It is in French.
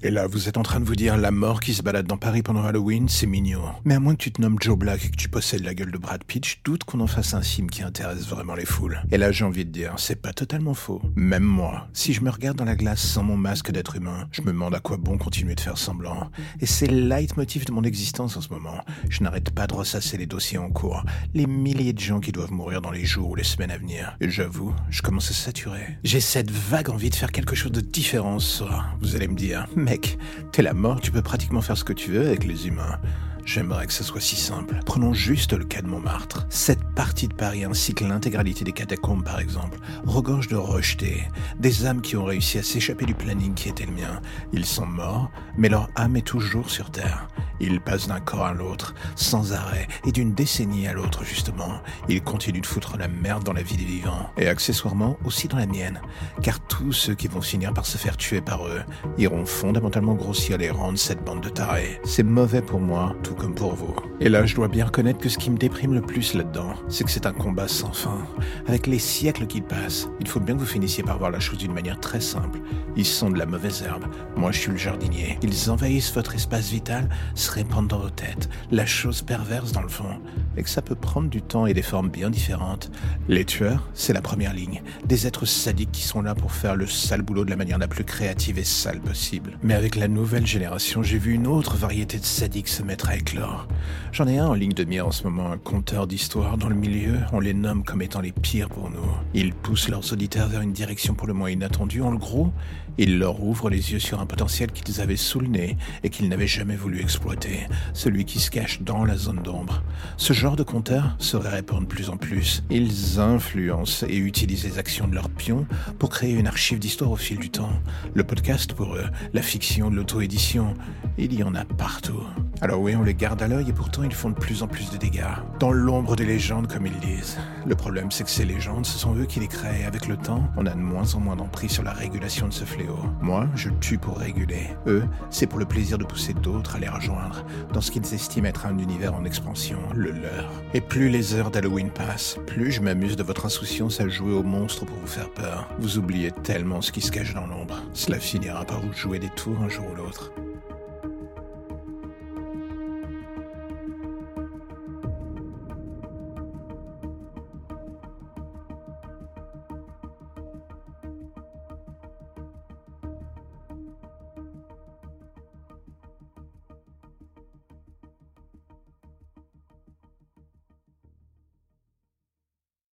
Et là, vous êtes en train de vous dire la mort qui se balade dans Paris pendant Halloween, c'est mignon. Mais à moins que tu te nommes Joe Black et que tu possèdes la gueule de Brad Pitt, je doute qu'on en fasse un film qui intéresse vraiment les foules. Et là, j'ai envie de dire, c'est pas totalement faux. Même moi, si je me regarde dans la glace sans mon masque d'être humain, je me demande à quoi bon continuer de faire semblant. Et c'est le leitmotiv de mon existence en ce moment. Je n'arrête pas de ressasser les dossiers en cours, les milliers de gens qui doivent mourir dans les jours ou les semaines à venir. Et j'avoue, je commence à saturer. J'ai cette vague envie de faire quelque chose de différent ce soir. Vous allez me dire, mec, t'es la mort, tu peux pratiquement faire ce que tu veux avec les humains. J'aimerais que ce soit si simple. Prenons juste le cas de Montmartre. Cette partie de Paris ainsi que l'intégralité des catacombes par exemple regorge de rejetés, des âmes qui ont réussi à s'échapper du planning qui était le mien. Ils sont morts, mais leur âme est toujours sur Terre. Ils passent d'un corps à l'autre, sans arrêt, et d'une décennie à l'autre justement. Ils continuent de foutre la merde dans la vie des vivants, et accessoirement aussi dans la mienne, car tous ceux qui vont finir par se faire tuer par eux iront fondamentalement grossir les rangs de cette bande de tarés. C'est mauvais pour moi, tout comme pour vous. Et là, je dois bien reconnaître que ce qui me déprime le plus là-dedans, c'est que c'est un combat sans fin. Avec les siècles qui passent, il faut bien que vous finissiez par voir la chose d'une manière très simple. Ils sont de la mauvaise herbe. Moi, je suis le jardinier. Ils envahissent votre espace vital, se répandent dans vos têtes. La chose perverse dans le fond, et que ça peut prendre du temps et des formes bien différentes. Les tueurs, c'est la première ligne. Des êtres sadiques qui sont là pour faire le sale boulot de la manière la plus créative et sale possible. Mais avec la nouvelle génération, j'ai vu une autre variété de sadiques se mettre à éclore. J'en ai un en ligne de mire en ce moment, un conteur d'histoire. Dans le milieu, on les nomme comme étant les pires pour nous. Ils poussent leurs auditeurs vers une direction pour le moins inattendue. En gros, ils leur ouvrent les yeux sur un potentiel qu'ils avaient sous le nez et qu'ils n'avaient jamais voulu exploiter, celui qui se cache dans la zone d'ombre. Ce genre de compteur se répand de plus en plus. Ils influencent et utilisent les actions de leurs pions pour créer une archive d'histoire au fil du temps. Le podcast pour eux, la fiction, l'auto-édition, il y en a partout. Alors oui, on garde à l'œil et pourtant ils font de plus en plus de dégâts. Dans l'ombre des légendes, comme ils disent. Le problème, c'est que ces légendes, ce sont eux qui les créent. Avec le temps, on a de moins en moins d'emprise sur la régulation de ce fléau. Moi, je tue pour réguler. Eux, c'est pour le plaisir de pousser d'autres à les rejoindre dans ce qu'ils estiment être un univers en expansion, le leur. Et plus les heures d'Halloween passent, plus je m'amuse de votre insouciance à jouer aux monstres pour vous faire peur. Vous oubliez tellement ce qui se cache dans l'ombre. Cela finira par vous jouer des tours un jour ou l'autre.